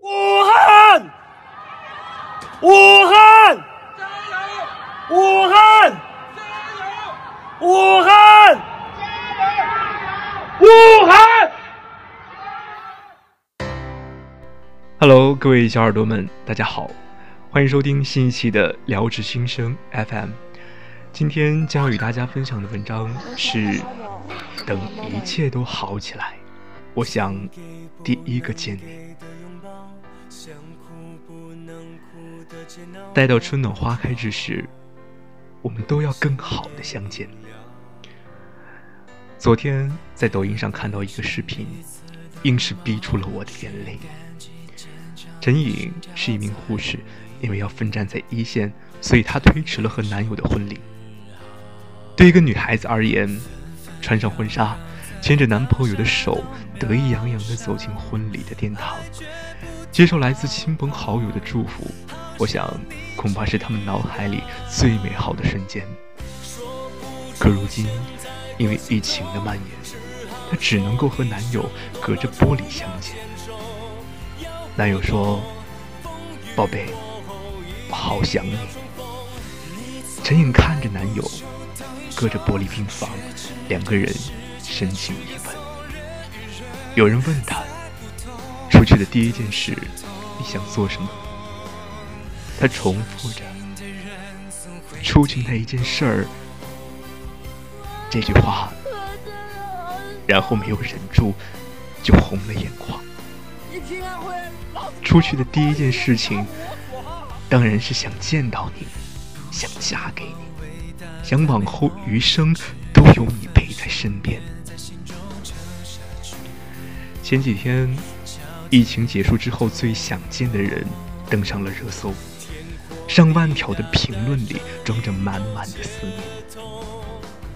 武汉，武汉，武汉，武汉，武汉。Hello，各位小耳朵们，大家好，欢迎收听新一期的聊指心声 FM。今天将要与大家分享的文章是《等一切都好起来》，我想第一个见你。待到春暖花开之时，我们都要更好的相见。昨天在抖音上看到一个视频，硬是逼出了我的眼泪。陈颖是一名护士，因为要奋战在一线，所以她推迟了和男友的婚礼。对一个女孩子而言，穿上婚纱，牵着男朋友的手，得意洋洋地走进婚礼的殿堂，接受来自亲朋好友的祝福，我想恐怕是他们脑海里最美好的瞬间。可如今，因为疫情的蔓延，她只能够和男友隔着玻璃相见。男友说：“宝贝，我好想你。”陈颖看着男友。隔着玻璃病房，两个人深情一吻。有人问他，出去的第一件事，你想做什么？他重复着“出去那一件事儿”这句话，然后没有忍住，就红了眼眶。出去的第一件事情，当然是想见到你，想嫁给你。想往后余生都有你陪在身边。前几天，疫情结束之后最想见的人登上了热搜，上万条的评论里装着满满的思念。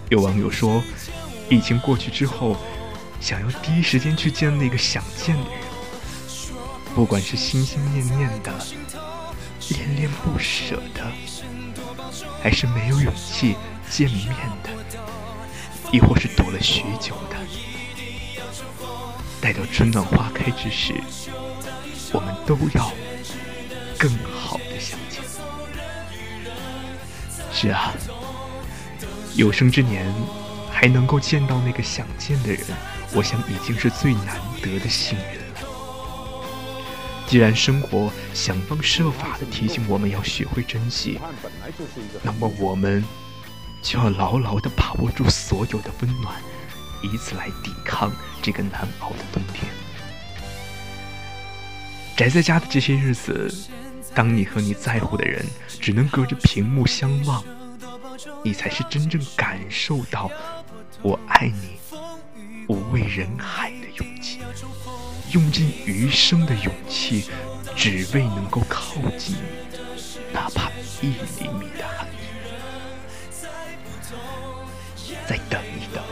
有网友说，疫情过去之后，想要第一时间去见那个想见的人，不管是心心念念的，恋恋不舍的。还是没有勇气见面的，亦或是躲了许久的。待到春暖花开之时，我们都要更是啊，有生之年还能够见到那个想见的人，我想已经是最难得的幸运了。既然生活想方设法的提醒我们要学会珍惜，那么我们就要牢牢的把握住所有的温暖，以此来抵抗这个难熬的冬天。宅在家的这些日子，当你和你在乎的人只能隔着屏幕相望，你才是真正感受到我爱你无畏人海的勇气。用尽余生的勇气，只为能够靠近你，哪怕一厘米的寒意。再等一等，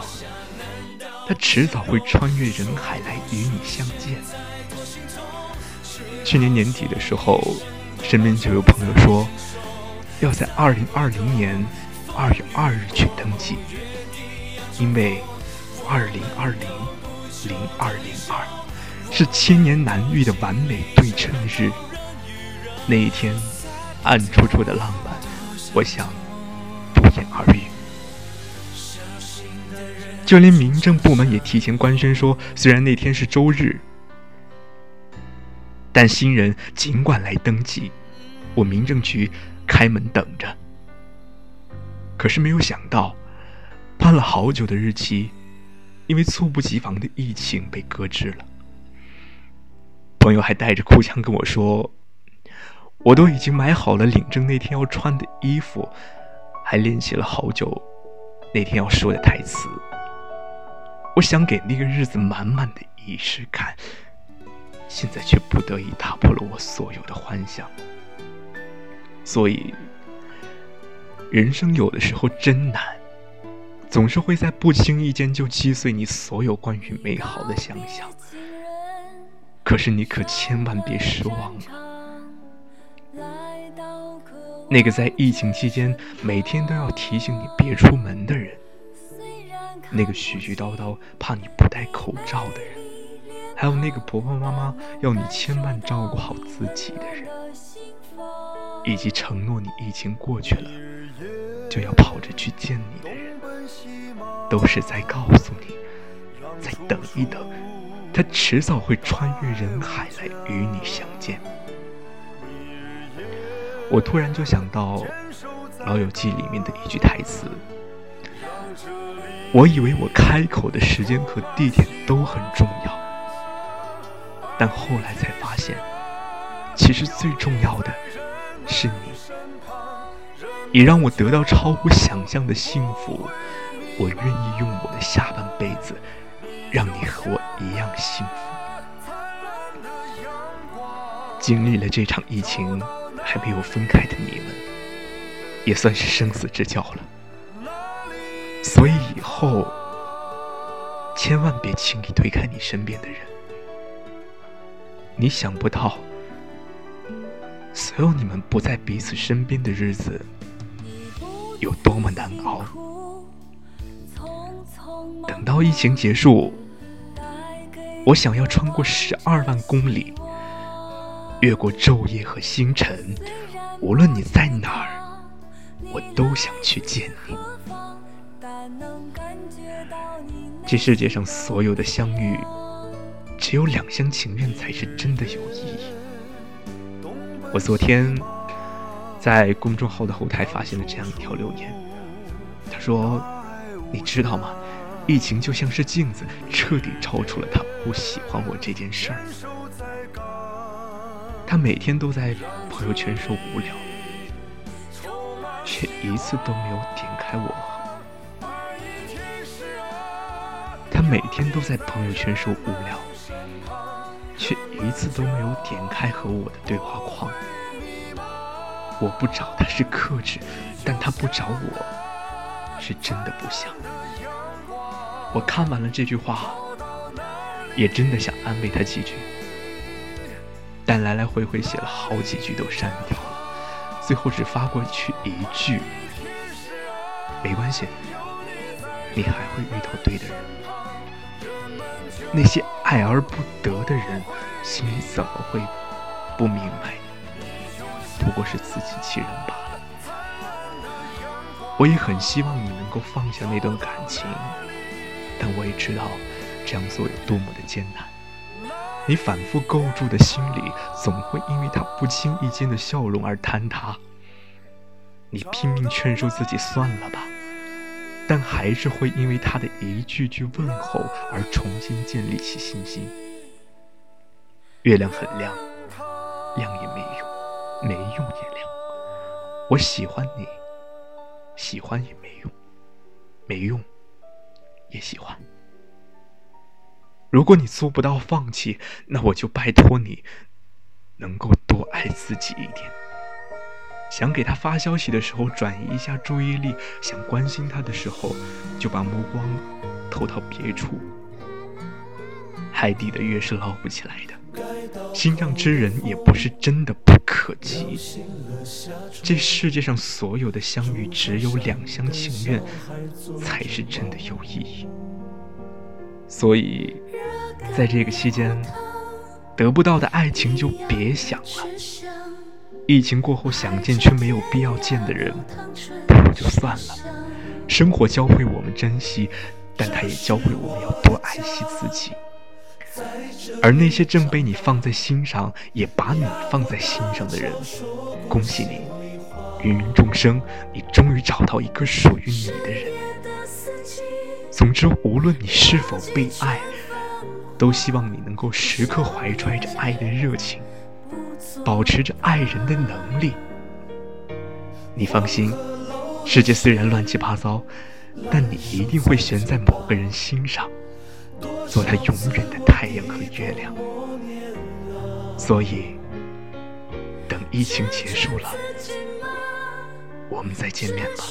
他迟早会穿越人海来与你相见。去年年底的时候，身边就有朋友说，要在二零二零年二月二日去登记，因为二零二零零二零二。是千年难遇的完美对称日，那一天，暗戳戳的浪漫，我想不言而喻。就连民政部门也提前官宣说，虽然那天是周日，但新人尽管来登记，我民政局开门等着。可是没有想到，盼了好久的日期，因为猝不及防的疫情被搁置了。朋友还带着哭腔跟我说：“我都已经买好了领证那天要穿的衣服，还练习了好久那天要说的台词。我想给那个日子满满的仪式感，现在却不得已打破了我所有的幻想。所以，人生有的时候真难，总是会在不经意间就击碎你所有关于美好的想象。”可是你可千万别失望了，那个在疫情期间每天都要提醒你别出门的人，那个絮絮叨叨怕你不戴口罩的人，还有那个婆婆妈妈要你千万照顾好自己的人，以及承诺你疫情过去了就要跑着去见你的人，都是在告诉你，再等一等，他迟早会穿越人海来与你相见。我突然就想到《老友记》里面的一句台词。我以为我开口的时间和地点都很重要，但后来才发现，其实最重要的是你。你让我得到超乎想象的幸福，我愿意用我的下半辈子，让你和我一样幸福。经历了这场疫情还没有分开的你们，也算是生死之交了。所以以后千万别轻易推开你身边的人。你想不到，所有你们不在彼此身边的日子有多么难熬。等到疫情结束，我想要穿过十二万公里，越过昼夜和星辰，无论你在哪儿，我都想去见你。这世界上所有的相遇，只有两厢情愿才是真的有意义。我昨天在公众号的后台发现了这样一条留言，他说：“你知道吗？疫情就像是镜子，彻底照出了他不喜欢我这件事儿。他每天都在朋友圈说无聊，却一次都没有点开我。”他每天都在朋友圈说无聊，却一次都没有点开和我的对话框。我不找他是克制，但他不找我是真的不想。我看完了这句话，也真的想安慰他几句，但来来回回写了好几句都删掉了，最后只发过去一句：没关系，你还会遇到对的人。那些爱而不得的人，心里怎么会不明白？不过是自欺欺人罢了。我也很希望你能够放下那段感情，但我也知道这样做有多么的艰难。你反复构筑的心理，总会因为他不经意间的笑容而坍塌。你拼命劝说自己算了吧。但还是会因为他的一句句问候而重新建立起信心。月亮很亮，亮也没用，没用也亮。我喜欢你，喜欢也没用，没用也喜欢。如果你做不到放弃，那我就拜托你，能够多爱自己一点。想给他发消息的时候转移一下注意力，想关心他的时候就把目光投到别处。海底的月是捞不起来的，心上之人也不是真的不可及。这世界上所有的相遇，只有两厢情愿才是真的有意义。所以，在这个期间，得不到的爱情就别想了。疫情过后想见却没有必要见的人，不如就算了。生活教会我们珍惜，但它也教会我们要多爱惜自己。而那些正被你放在心上，也把你放在心上的人，恭喜你，芸芸众生，你终于找到一个属于你的人。总之，无论你是否被爱，都希望你能够时刻怀揣着爱的热情。保持着爱人的能力，你放心，世界虽然乱七八糟，但你一定会悬在某个人心上，做他永远的太阳和月亮。所以，等疫情结束了，我们再见面吧。